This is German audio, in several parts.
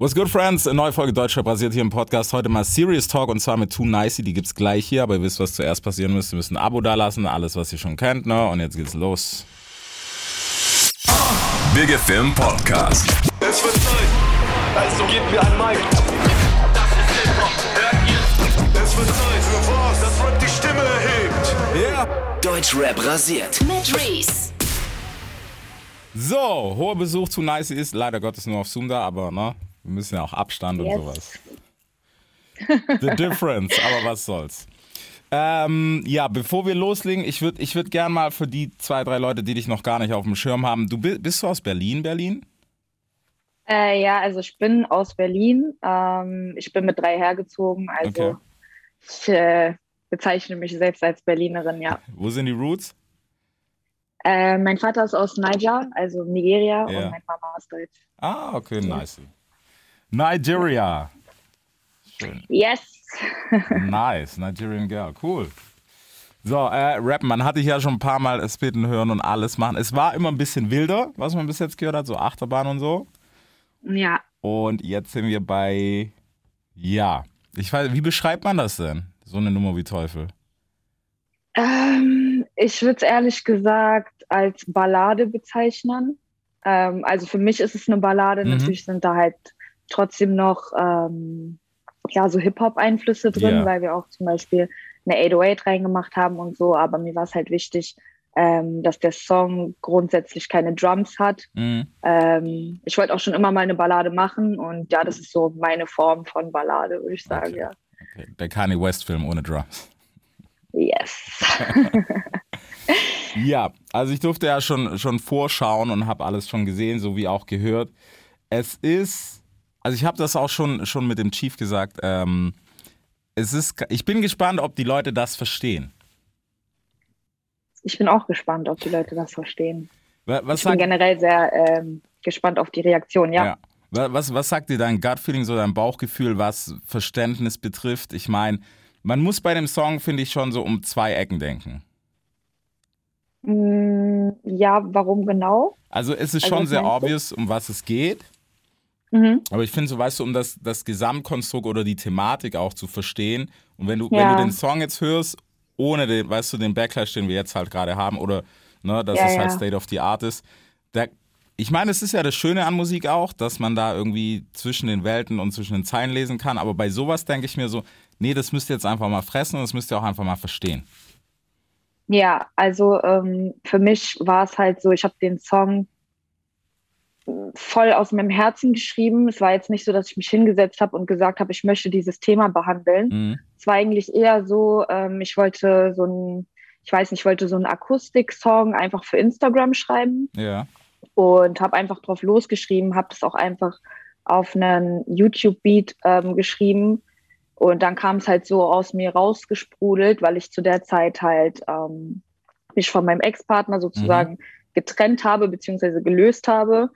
What's good, friends? Eine neue Folge Deutscher basiert hier im Podcast. Heute mal Serious Talk und zwar mit Too Nicey. Die gibt's gleich hier, aber ihr wisst, was zuerst passieren müsst. Ihr müsst ein Abo dalassen, alles, was ihr schon kennt, ne? Und jetzt geht's los. Big Film Podcast. Es wird Zeit, also gebt mir ein Mic. Das ist Hip-Hop, hört ihr? Es wird Zeit für was, das Rap die Stimme erhebt. Yeah. Deutschrap rasiert. mit Reese. So, hoher Besuch Too Nicey ist leider Gottes nur auf Zoom da, aber ne? Wir müssen ja auch Abstand und Yes. sowas. The difference, aber was soll's. Ähm, ja, bevor wir loslegen, ich würde ich würd gern mal für die zwei, drei Leute, die dich noch gar nicht auf dem Schirm haben, du bi- bist du aus Berlin, Berlin? Äh, ja, also ich bin aus Berlin. Ähm, ich bin mit drei hergezogen. Also Okay. ich äh, bezeichne mich selbst als Berlinerin, ja. Wo sind die Roots? Äh, mein Vater ist aus Niger, also Nigeria, Ja. und meine Mama ist deutsch. Ah, okay, nice. Nigeria. Schön. Yes! Nice, Nigerian Girl, cool. So, äh, rappen, man hatte ich ja schon ein paar Mal spitten hören und alles machen. Es war immer ein bisschen wilder, was man bis jetzt gehört hat, so Achterbahn und so. Ja, Und jetzt sind wir bei, ja, ich weiß, wie beschreibt man das denn? So eine Nummer wie Teufel. ähm, ich würde es ehrlich gesagt als Ballade bezeichnen. Ähm, also für mich ist es eine Ballade. Mhm. Natürlich sind da halt trotzdem noch ähm, ja, so Hip-Hop-Einflüsse drin, Ja. weil wir auch zum Beispiel eine 808 reingemacht haben und so. Aber mir war es halt wichtig, ähm, dass der Song grundsätzlich keine Drums hat. Mhm. Ähm, ich wollte auch schon immer mal eine Ballade machen und ja, das ist so meine Form von Ballade, würde ich sagen, Okay. ja. Okay. Der Kanye West-Film ohne Drums. Yes. Ja, also ich durfte ja schon, schon vorschauen und habe alles schon gesehen, so wie auch gehört. Es ist, also ich habe das auch schon, schon mit dem Chief gesagt, ähm, es ist, ich bin gespannt, ob die Leute das verstehen. Ich bin auch gespannt, ob die Leute das verstehen. Wa- Was Ich bin generell sehr ähm, gespannt auf die Reaktion, ja. ja. Wa- was, was sagt dir dein Gut-Feeling, so dein Bauchgefühl, was Verständnis betrifft? Ich meine, man muss bei dem Song, finde ich, schon so um zwei Ecken denken. Mm, ja, warum genau? Also es ist Also schon was sehr obvious, um was es geht. Mhm. Aber ich finde, so weißt du, um das, das Gesamtkonstrukt oder die Thematik auch zu verstehen. Und wenn du, wenn Ja. du den Song jetzt hörst, ohne den, weißt du, den Backlash, den wir jetzt halt gerade haben, oder ne, dass Ja, es halt ja. State of the Art ist, da, ich meine, es ist ja das Schöne an Musik auch, dass man da irgendwie zwischen den Welten und zwischen den Zeilen lesen kann. Aber bei sowas denke ich mir so, nee, das müsst ihr jetzt einfach mal fressen und das müsst ihr auch einfach mal verstehen. Ja, also ähm, für mich war es halt so, ich habe den Song voll aus meinem Herzen geschrieben. Es war jetzt nicht so, dass ich mich hingesetzt habe und gesagt habe, ich möchte dieses Thema behandeln. Mhm. Es war eigentlich eher so, ähm, ich wollte so ein, ich weiß nicht, ich wollte so einen Akustik-Song einfach für Instagram schreiben Ja. und habe einfach drauf losgeschrieben, habe das auch einfach auf einen YouTube-Beat ähm, geschrieben und dann kam es halt so aus mir rausgesprudelt, weil ich zu der Zeit halt ähm, mich von meinem Ex-Partner sozusagen getrennt habe beziehungsweise gelöst habe.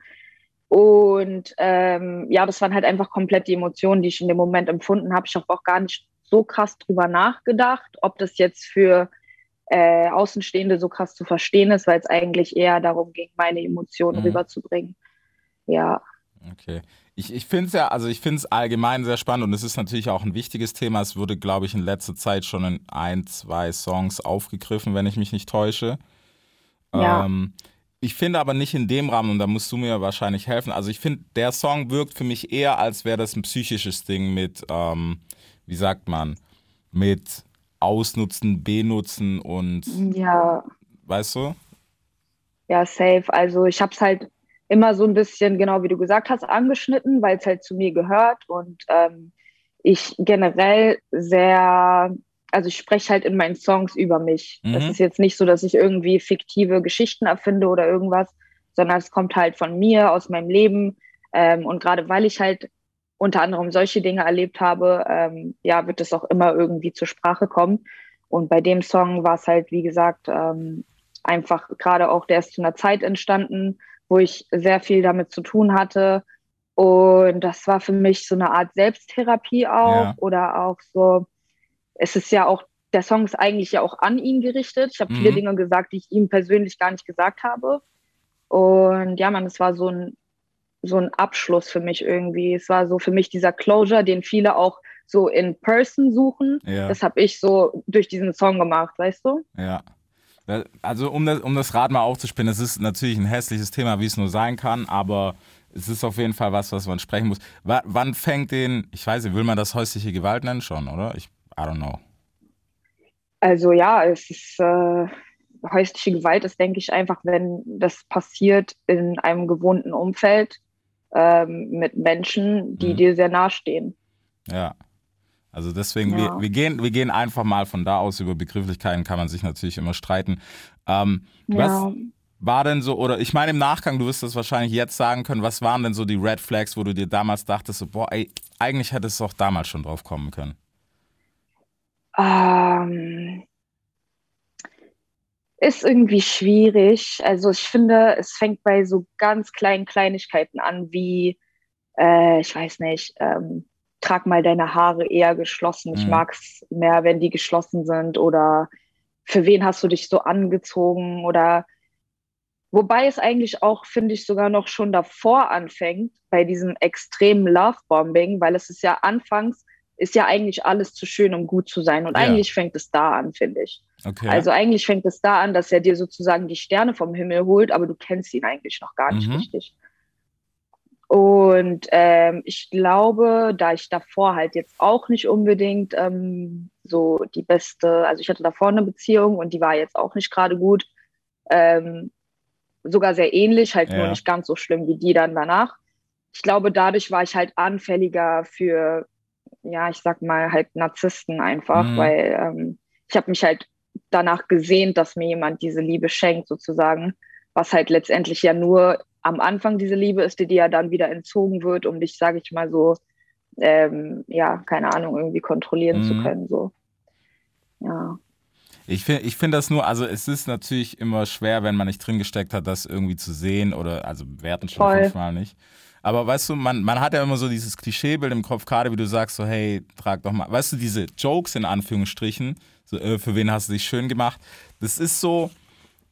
Und ähm, ja, das waren halt einfach komplett die Emotionen, die ich in dem Moment empfunden habe. Ich habe auch gar nicht so krass drüber nachgedacht, ob das jetzt für äh, Außenstehende so krass zu verstehen ist, weil es eigentlich eher darum ging, meine Emotionen Mhm. rüberzubringen. Ja, Okay. Ich, ich finde es ja, also ich finde es allgemein sehr spannend und es ist natürlich auch ein wichtiges Thema. Es wurde, glaube ich, in letzter Zeit schon in ein, zwei Songs aufgegriffen, wenn ich mich nicht täusche. Ja. Ähm, ich finde aber nicht in dem Rahmen, und da musst du mir wahrscheinlich helfen. Also ich finde, der Song wirkt für mich eher, als wäre das ein psychisches Ding mit, ähm, wie sagt man, mit Ausnutzen, Benutzen und, ja, weißt du? ja, safe. Also ich habe es halt immer so ein bisschen, genau wie du gesagt hast, angeschnitten, weil es halt zu mir gehört und ähm, ich generell sehr, also ich spreche halt in meinen Songs über mich. Das Mhm. ist jetzt nicht so, dass ich irgendwie fiktive Geschichten erfinde oder irgendwas, sondern es kommt halt von mir, aus meinem Leben. Ähm, und gerade weil ich halt unter anderem solche Dinge erlebt habe, ähm, ja, wird es auch immer irgendwie zur Sprache kommen. Und bei dem Song war es halt, wie gesagt, ähm, einfach gerade auch, der ist zu einer Zeit entstanden, wo ich sehr viel damit zu tun hatte. Und das war für mich so eine Art Selbsttherapie auch Ja. oder auch so, es ist ja auch, der Song ist eigentlich ja auch an ihn gerichtet. Ich habe viele Mhm. Dinge gesagt, die ich ihm persönlich gar nicht gesagt habe. Und ja, man, es war so ein so ein Abschluss für mich irgendwie. Es war so für mich dieser Closure, den viele auch so in Person suchen. Ja. Das habe ich so durch diesen Song gemacht, weißt du? Ja. Also um das, um das Rad mal aufzuspinnen, es ist natürlich ein hässliches Thema, wie es nur sein kann, aber es ist auf jeden Fall was, was man sprechen muss. W wann fängt den, ich weiß nicht, will man das häusliche Gewalt nennen schon, oder? Ich, I don't know. Also ja, es ist äh, häusliche Gewalt ist, denke ich, einfach, wenn das passiert in einem gewohnten Umfeld ähm, mit Menschen, die Mhm. dir sehr nahestehen. Ja. Also deswegen, Ja. wir, wir, gehen, wir gehen einfach mal von da aus. Über Begrifflichkeiten kann man sich natürlich immer streiten. Ähm, was Ja. war denn so, oder ich meine im Nachgang, du wirst das wahrscheinlich jetzt sagen können, was waren denn so die Red Flags, wo du dir damals dachtest, so, boah, ey, eigentlich hättest du auch damals schon drauf kommen können. Ähm, ist irgendwie schwierig. Also ich finde, es fängt bei so ganz kleinen Kleinigkeiten an, wie, äh, ich weiß nicht, ähm, trag mal deine Haare eher geschlossen. Ich Mhm. mag es mehr, wenn die geschlossen sind. Oder für wen hast du dich so angezogen? Oder wobei es eigentlich auch, finde ich, sogar noch schon davor anfängt, bei diesem extremen Lovebombing, weil es ist ja anfangs, ist ja eigentlich alles zu schön, um gut zu sein. Und Ja. eigentlich fängt es da an, finde ich. Okay. Also eigentlich fängt es da an, dass er dir sozusagen die Sterne vom Himmel holt, aber du kennst ihn eigentlich noch gar nicht Mhm. richtig. Und ähm, ich glaube, da ich davor halt jetzt auch nicht unbedingt ähm, so die beste, also ich hatte davor eine Beziehung und die war jetzt auch nicht gerade gut, ähm, sogar sehr ähnlich, halt Ja. nur nicht ganz so schlimm wie die dann danach. Ich glaube, dadurch war ich halt anfälliger für, ja, ich sag mal halt Narzissten einfach, Mhm. weil ähm, ich habe mich halt danach gesehnt, dass mir jemand diese Liebe schenkt, sozusagen, was halt letztendlich ja nur am Anfang diese Liebe ist, die dir ja dann wieder entzogen wird, um dich, sage ich mal so, ähm, ja, keine Ahnung, irgendwie kontrollieren zu Mhm. können, so. Ja. Ich finde ich find das nur, also es ist natürlich immer schwer, wenn man nicht drin gesteckt hat, das irgendwie zu sehen oder, also werten schon Voll. fünfmal nicht. Aber weißt du, man, man hat ja immer so dieses Klischeebild im Kopf, gerade wie du sagst, so hey, trag doch mal, weißt du, diese Jokes in Anführungsstrichen, so, äh, für wen hast du dich schön gemacht, das ist so,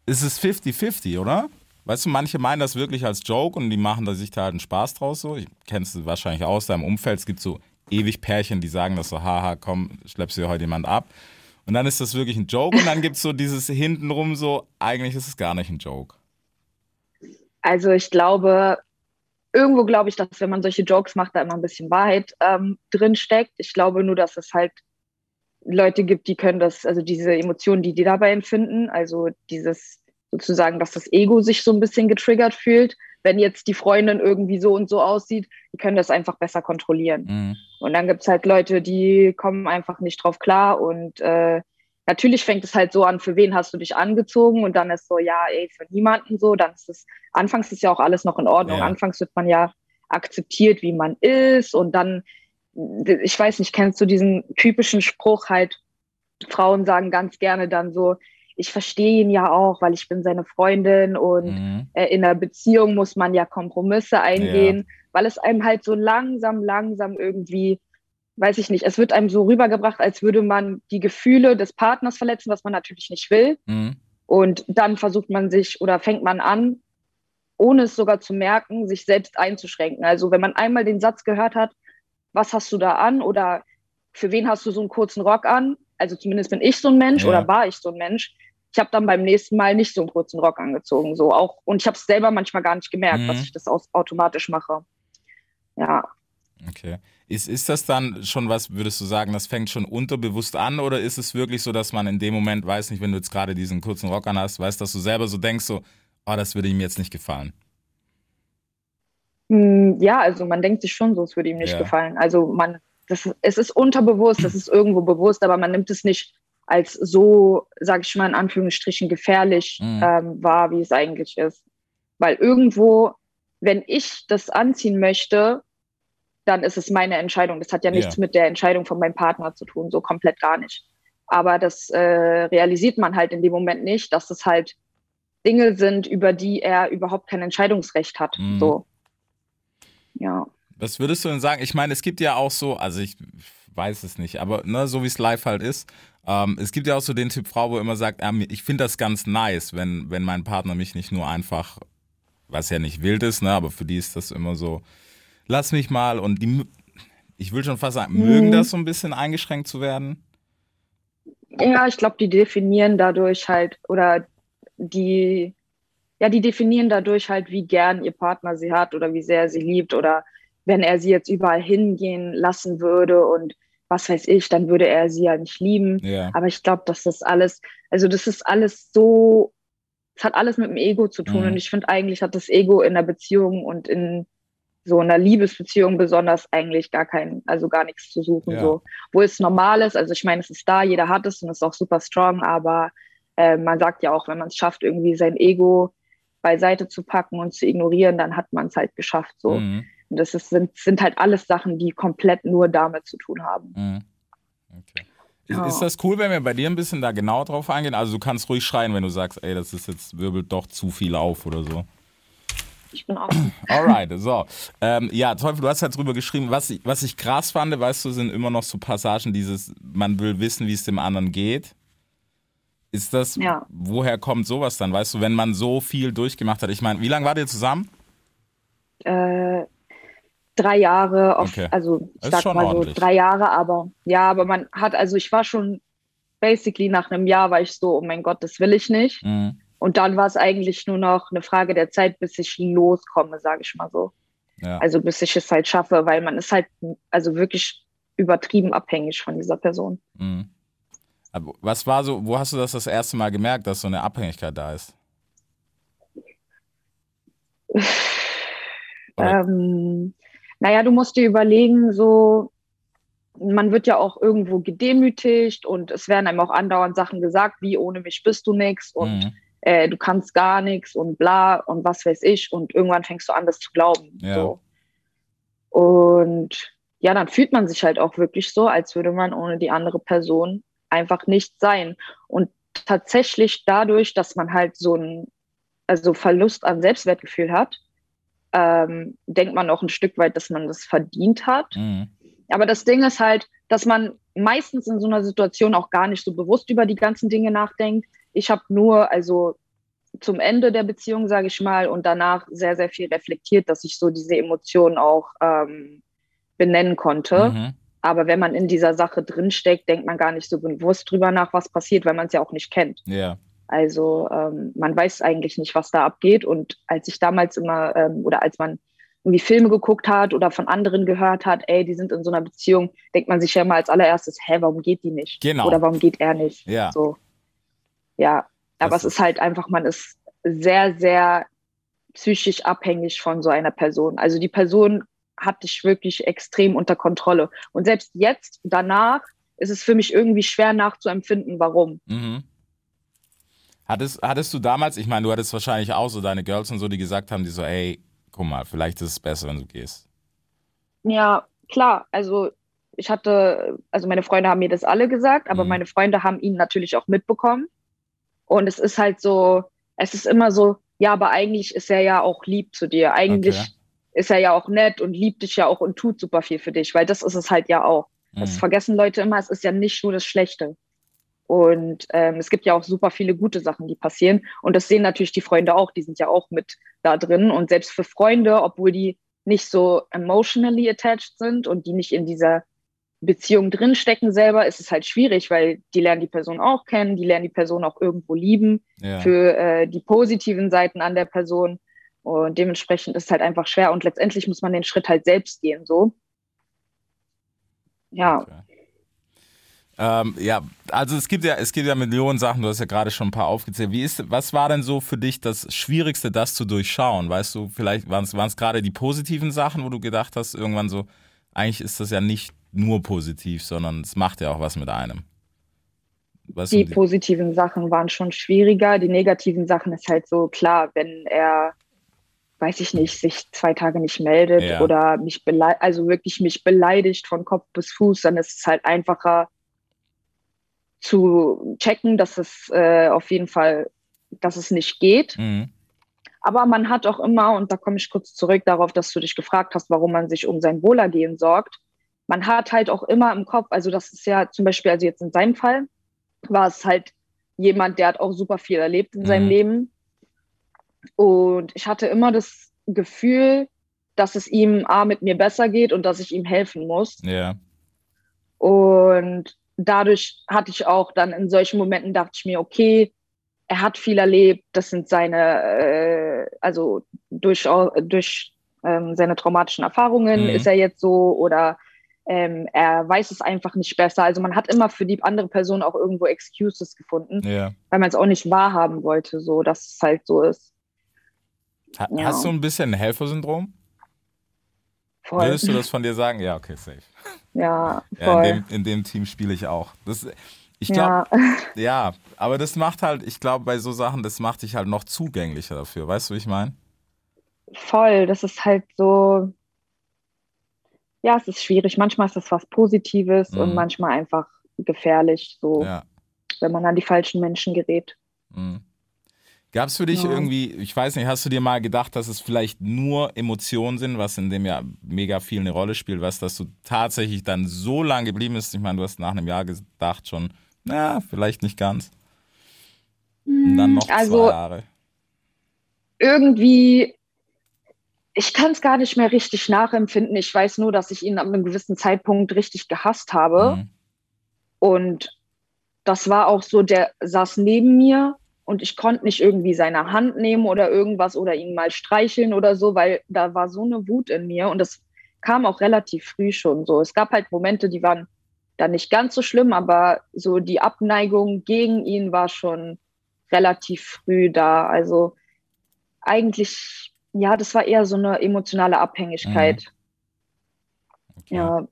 es ist 50-50, oder? Weißt du, manche meinen das wirklich als Joke und die machen da sich da halt einen Spaß draus so. Ich kennst du wahrscheinlich aus deinem Umfeld, es gibt so ewig Pärchen, die sagen das so, haha, komm, schleppst dir heute jemand ab. Und dann ist das wirklich ein Joke und dann gibt es so dieses hintenrum so, eigentlich ist es gar nicht ein Joke. Also ich glaube, irgendwo glaube ich, dass wenn man solche Jokes macht, da immer ein bisschen Wahrheit ähm, drin steckt. Ich glaube nur, dass es halt Leute gibt, die können das, also diese Emotionen, die die dabei empfinden, also dieses sozusagen, dass das Ego sich so ein bisschen getriggert fühlt, wenn jetzt die Freundin irgendwie so und so aussieht, die können das einfach besser kontrollieren. Mhm. Und dann gibt's halt Leute, die kommen einfach nicht drauf klar. Und äh, natürlich fängt es halt so an, für wen hast du dich angezogen? Und dann ist so, ja, ey, für niemanden so. Dann ist es, anfangs ist ja auch alles noch in Ordnung. Ja. Anfangs wird man ja akzeptiert, wie man ist. Und dann, ich weiß nicht, kennst du diesen typischen Spruch halt, Frauen sagen ganz gerne dann so, ich verstehe ihn ja auch, weil ich bin seine Freundin und Mhm. äh, in einer Beziehung muss man ja Kompromisse eingehen, weil es einem halt so langsam, langsam irgendwie, weiß ich nicht, es wird einem so rübergebracht, als würde man die Gefühle des Partners verletzen, was man natürlich nicht will. Mhm. Und dann versucht man sich oder fängt man an, ohne es sogar zu merken, sich selbst einzuschränken. Also wenn man einmal den Satz gehört hat, was hast du da an oder für wen hast du so einen kurzen Rock an? Also zumindest bin ich so ein Mensch Ja. oder war ich so ein Mensch. Ich habe dann beim nächsten Mal nicht so einen kurzen Rock angezogen, so auch und ich habe es selber manchmal gar nicht gemerkt, Mhm. dass ich das automatisch mache. Ja, Okay. Ist, ist das dann schon was, würdest du sagen, das fängt schon unterbewusst an oder ist es wirklich so, dass man in dem Moment, weiß nicht, wenn du jetzt gerade diesen kurzen Rock an hast, weißt, dass du selber so denkst, so, oh, das würde ihm jetzt nicht gefallen. Hm, ja, also man denkt sich schon so, es würde ihm nicht Ja. gefallen. Also man, das, es ist unterbewusst, es ist irgendwo bewusst, aber man nimmt es nicht als so, sage ich mal in Anführungsstrichen, gefährlich Mhm. ähm, wahr, wie es eigentlich ist. Weil irgendwo, wenn ich das anziehen möchte, dann ist es meine Entscheidung. Das hat ja nichts Ja. mit der Entscheidung von meinem Partner zu tun, so komplett gar nicht. Aber das äh, realisiert man halt in dem Moment nicht, dass es halt Dinge sind, über die er überhaupt kein Entscheidungsrecht hat. Mhm. So. Ja. Was würdest du denn sagen? Ich meine, es gibt ja auch so, also ich weiß es nicht, aber ne, so wie es live halt ist, ähm, es gibt ja auch so den Typ Frau, wo immer sagt, ähm, ich finde das ganz nice, wenn, wenn mein Partner mich nicht nur einfach was ja nicht wild ist, ne, aber für die ist das immer so, lass mich mal und die, ich will schon fast sagen, mögen Mhm. das so ein bisschen eingeschränkt zu werden. Ja, ich glaube, die definieren dadurch halt, oder die, ja, die definieren dadurch halt, wie gern ihr Partner sie hat oder wie sehr er sie liebt oder wenn er sie jetzt überall hingehen lassen würde und was weiß ich, dann würde er sie ja nicht lieben. Ja. Aber ich glaube, dass das alles, also das ist alles so, es hat alles mit dem Ego zu tun. Mhm. Und ich finde eigentlich hat das Ego in der Beziehung und in so einer Liebesbeziehung besonders eigentlich gar kein, also gar nichts zu suchen. Ja. So. Wo es normal ist, also ich meine, es ist da, jeder hat es und ist auch super strong, aber äh, man sagt ja auch, wenn man es schafft, irgendwie sein Ego beiseite zu packen und zu ignorieren, dann hat man es halt geschafft. So. Mhm. Und das ist, sind, sind halt alles Sachen, die komplett nur damit zu tun haben. Mhm. Okay. Ist, ist das cool, wenn wir bei dir ein bisschen da genau drauf eingehen? Also du kannst ruhig schreien, wenn du sagst, ey, das ist jetzt, wirbelt doch zu viel auf oder so. Ich bin auch. Alright, so. Ähm, ja, Teufel, du hast halt drüber geschrieben, was ich, was ich krass fand, weißt du, sind immer noch so Passagen, dieses, man will wissen, wie es dem anderen geht. Ist das, Ja. woher kommt sowas dann, weißt du, wenn man so viel durchgemacht hat? Ich meine, wie lange wart ihr zusammen? äh, drei Jahre, auf, Okay. also ich sag mal ordentlich. so drei Jahre, aber ja, aber man hat, also ich war schon basically nach einem Jahr war ich so, oh mein Gott, das will ich nicht. Mhm. Und dann war es eigentlich nur noch eine Frage der Zeit, bis ich loskomme, sage ich mal so. Ja. Also bis ich es halt schaffe, weil man ist halt also wirklich übertrieben abhängig von dieser Person. Mhm. Aber was war so, wo hast du das das erste Mal gemerkt, dass so eine Abhängigkeit da ist? Ähm, naja, du musst dir überlegen, so, man wird ja auch irgendwo gedemütigt und es werden einem auch andauernd Sachen gesagt, wie ohne mich bist du nix und Mhm. Äh, du kannst gar nichts und bla und was weiß ich und irgendwann fängst du an, das zu glauben. Ja. So. Und ja, dann fühlt man sich halt auch wirklich so, als würde man ohne die andere Person einfach nicht sein. Und tatsächlich dadurch, dass man halt so einen also Verlust an Selbstwertgefühl hat, ähm, denkt man auch ein Stück weit, dass man das verdient hat. Mhm. Aber das Ding ist halt, dass man meistens in so einer Situation auch gar nicht so bewusst über die ganzen Dinge nachdenkt. Ich habe nur, also zum Ende der Beziehung, sage ich mal, und danach sehr, sehr viel reflektiert, dass ich so diese Emotionen auch ähm, benennen konnte. Mhm. Aber wenn man in dieser Sache drinsteckt, denkt man gar nicht so bewusst drüber nach, was passiert, weil man es ja auch nicht kennt. Ja. Also ähm, man weiß eigentlich nicht, was da abgeht. Und als ich damals immer, ähm, oder als man irgendwie Filme geguckt hat oder von anderen gehört hat, ey, die sind in so einer Beziehung, denkt man sich ja immer als allererstes, hä, warum geht die nicht? Genau. Oder warum geht er nicht? Ja. So. Ja, aber Das es ist halt einfach, man ist sehr, sehr psychisch abhängig von so einer Person. Also die Person hat dich wirklich extrem unter Kontrolle. Und selbst jetzt, danach, ist es für mich irgendwie schwer nachzuempfinden, warum. Mhm. Hattest, hattest du damals, ich meine, du hattest wahrscheinlich auch so deine Girls und so, die gesagt haben, die so, ey, guck mal, vielleicht ist es besser, wenn du gehst. Ja, klar. Also ich hatte, also meine Freunde haben mir das alle gesagt, aber Mhm. meine Freunde haben ihn natürlich auch mitbekommen. Und es ist halt so, es ist immer so, ja, aber eigentlich ist er ja auch lieb zu dir. Eigentlich Okay. ist er ja auch nett und liebt dich ja auch und tut super viel für dich, weil das ist es halt ja auch. Das Mhm. vergessen Leute immer, es ist ja nicht nur das Schlechte. Und ähm, es gibt ja auch super viele gute Sachen, die passieren. Und das sehen natürlich die Freunde auch, die sind ja auch mit da drin. Und selbst für Freunde, obwohl die nicht so emotionally attached sind und die nicht in dieser Beziehung drinstecken selber, ist es halt schwierig, weil die lernen die Person auch kennen, die lernen die Person auch irgendwo lieben Ja. für äh, die positiven Seiten an der Person. Und dementsprechend ist es halt einfach schwer. Und letztendlich muss man den Schritt halt selbst gehen, so. Ja, Okay. Ähm, ja, also es gibt ja, es gibt ja Millionen Sachen, du hast ja gerade schon ein paar aufgezählt. Wie ist, was war denn so für dich das Schwierigste, das zu durchschauen? Weißt du, vielleicht waren es gerade die positiven Sachen, wo du gedacht hast, irgendwann so, eigentlich ist das ja nicht nur positiv, sondern es macht ja auch was mit einem. Was die sind positiven Sachen waren schon schwieriger. Die negativen Sachen ist halt so klar, wenn er, weiß ich nicht, sich zwei Tage nicht meldet Ja. oder mich beleidigt, also wirklich mich beleidigt von Kopf bis Fuß, dann ist es halt einfacher zu checken, dass es äh, auf jeden Fall, dass es nicht geht. Mhm. Aber man hat auch immer, und da komme ich kurz zurück darauf, dass du dich gefragt hast, warum man sich um sein Wohlergehen sorgt. Man hat halt auch immer im Kopf, also das ist ja zum Beispiel, also jetzt in seinem Fall, war es halt jemand, der hat auch super viel erlebt in seinem Mhm. Leben. Und ich hatte immer das Gefühl, dass es ihm A mit mir besser geht und dass ich ihm helfen muss. Ja. Und dadurch hatte ich auch dann in solchen Momenten dachte ich mir, okay, er hat viel erlebt, das sind seine, äh, also durch, durch ähm, seine traumatischen Erfahrungen Mhm. ist er jetzt so oder ähm, er weiß es einfach nicht besser. Also man hat immer für die andere Person auch irgendwo Excuses gefunden, Ja. weil man es auch nicht wahrhaben wollte, so dass es halt so ist. Ha Ja. Hast du ein bisschen Helfersyndrom? Voll. Würdest du das von dir sagen? Ja, okay, safe. Ja, Ja, voll. in, dem, in dem Team spiele ich auch. Das, ich glaube, ja. ja. aber das macht halt, ich glaube, bei so Sachen, das macht dich halt noch zugänglicher dafür. Weißt du, wie ich meine? Voll, das ist halt so, ja, es ist schwierig. Manchmal ist das was Positives Mhm. und manchmal einfach gefährlich, so, Ja. wenn man an die falschen Menschen gerät. Mhm. Gab es für dich Ja. irgendwie, ich weiß nicht, hast du dir mal gedacht, dass es vielleicht nur Emotionen sind, was in dem ja mega viel eine Rolle spielt, was, dass du tatsächlich dann so lange geblieben bist? Ich meine, du hast nach einem Jahr gedacht schon, na, vielleicht nicht ganz. Und dann noch Also zwei Jahre. irgendwie, ich kann es gar nicht mehr richtig nachempfinden. Ich weiß nur, dass ich ihn ab einem gewissen Zeitpunkt richtig gehasst habe. Mhm. Und das war auch so, der saß neben mir und ich konnte nicht irgendwie seine Hand nehmen oder irgendwas oder ihn mal streicheln oder so, weil da war so eine Wut in mir und das kam auch relativ früh schon so. Es gab halt Momente, die waren dann nicht ganz so schlimm, aber so die Abneigung gegen ihn war schon relativ früh da. Also eigentlich, ja, das war eher so eine emotionale Abhängigkeit. Okay. Ja,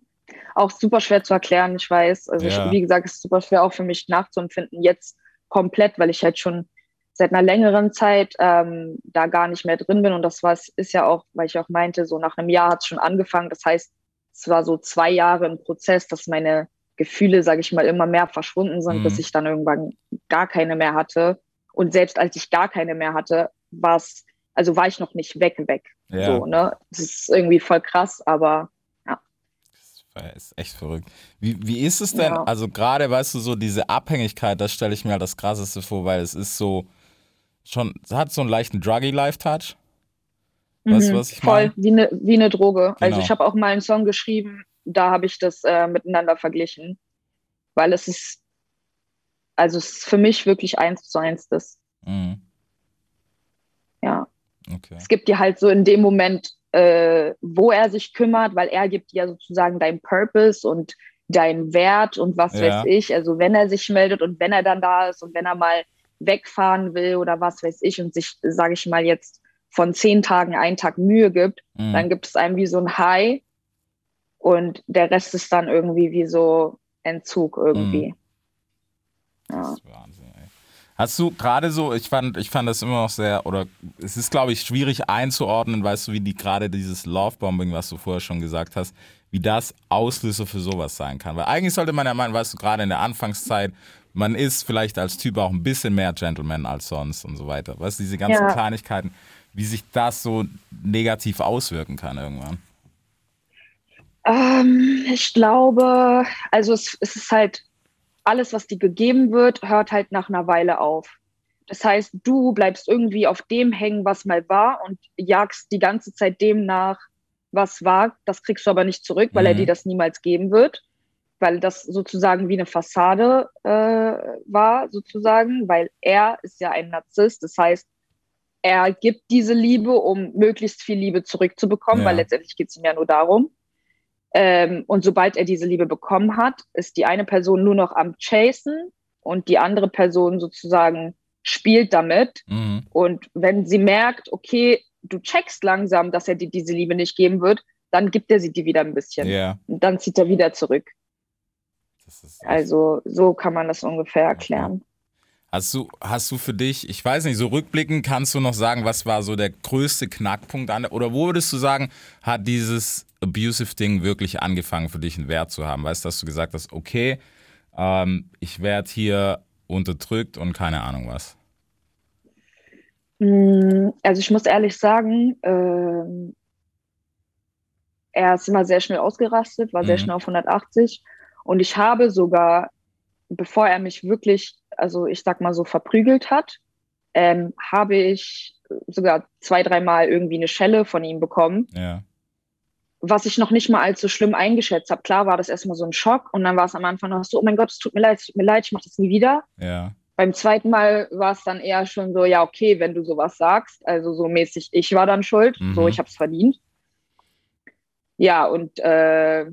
auch super schwer zu erklären, ich weiß. Also Ja. ich, wie gesagt, es ist super schwer auch für mich nachzuempfinden, jetzt komplett, weil ich halt schon seit einer längeren Zeit ähm, da gar nicht mehr drin bin. Und das war, ist ja auch, weil ich auch meinte, so nach einem Jahr hat es schon angefangen. Das heißt, es war so zwei Jahre im Prozess, dass meine Gefühle, sage ich mal, immer mehr verschwunden sind, Mhm. bis ich dann irgendwann gar keine mehr hatte. Und selbst als ich gar keine mehr hatte, war es, also war ich noch nicht weg, weg. Ja. So, ne? Das ist irgendwie voll krass, aber Das ist echt verrückt. Wie, wie ist es denn, Ja. also gerade, weißt du, so diese Abhängigkeit, das stelle ich mir halt das Krasseste vor, weil es ist so, schon, es hat so einen leichten Druggy-Life-Touch. Weißt du, Mhm, was ich Voll, meine? wie eine wie eine Droge. Also Genau. ich habe auch mal einen Song geschrieben, da habe ich das äh, miteinander verglichen, weil es ist, also es ist für mich wirklich eins zu eins das. Mhm. Ja, Okay. es gibt dir halt so in dem Moment, äh, wo er sich kümmert, weil er gibt dir sozusagen deinen Purpose und deinen Wert und was Ja. weiß ich. Also wenn er sich meldet und wenn er dann da ist und wenn er mal wegfahren will oder was weiß ich und sich, sage ich mal jetzt, von zehn Tagen einen Tag Mühe gibt, Mhm. dann gibt es einem wie so ein High und der Rest ist dann irgendwie wie so Entzug irgendwie. Ja. Das ist Wahnsinn, ey. Hast du gerade so, ich fand, ich fand das immer noch sehr, oder es ist, glaube ich, schwierig einzuordnen, weißt du, wie die gerade dieses Lovebombing, was du vorher schon gesagt hast, wie das Auslöser für sowas sein kann. Weil eigentlich sollte man ja meinen, weißt du, gerade in der Anfangszeit, man ist vielleicht als Typ auch ein bisschen mehr Gentleman als sonst und so weiter. Weißt du, diese ganzen Ja. Kleinigkeiten, wie sich das so negativ auswirken kann irgendwann. Ähm, ich glaube, also es, es ist halt alles, was dir gegeben wird, hört halt nach einer Weile auf. Das heißt, du bleibst irgendwie auf dem hängen, was mal war und jagst die ganze Zeit dem nach, was war. Das kriegst du aber nicht zurück, weil er Mhm. dir das niemals geben wird, weil das sozusagen wie eine Fassade äh, war, sozusagen, weil er ist ja ein Narzisst. Das heißt, er gibt diese Liebe, um möglichst viel Liebe zurückzubekommen, Ja. weil letztendlich geht es ihm ja nur darum. Ähm, und sobald er diese Liebe bekommen hat, ist die eine Person nur noch am Chasen und die andere Person sozusagen spielt damit. Mhm. Und wenn sie merkt, okay, du checkst langsam, dass er dir diese Liebe nicht geben wird, dann gibt er sie dir wieder ein bisschen. Ja, Und dann zieht er wieder zurück. Also so kann man das ungefähr erklären. Hast du, hast du für dich, ich weiß nicht, so rückblickend kannst du noch sagen, was war so der größte Knackpunkt an, oder wo würdest du sagen, hat dieses abusive Ding wirklich angefangen für dich einen Wert zu haben? Weißt du, dass du gesagt hast, okay, ähm, ich werde hier unterdrückt und keine Ahnung was. Mm, Also ich muss ehrlich sagen, ähm, er ist immer sehr schnell ausgerastet, war sehr Mhm. schnell auf 180 und ich habe sogar, bevor er mich wirklich, also ich sag mal so verprügelt hat, ähm, habe ich sogar zwei, dreimal irgendwie eine Schelle von ihm bekommen, Ja. was ich noch nicht mal als so schlimm eingeschätzt habe. Klar war das erstmal so ein Schock und dann war es am Anfang noch so, oh mein Gott, es tut mir leid, es tut mir leid, ich mache das nie wieder. Ja. Beim zweiten Mal war es dann eher schon so, ja, okay, wenn du sowas sagst, also so mäßig, ich war dann schuld, Mhm. so, ich habe es verdient. Ja, und äh,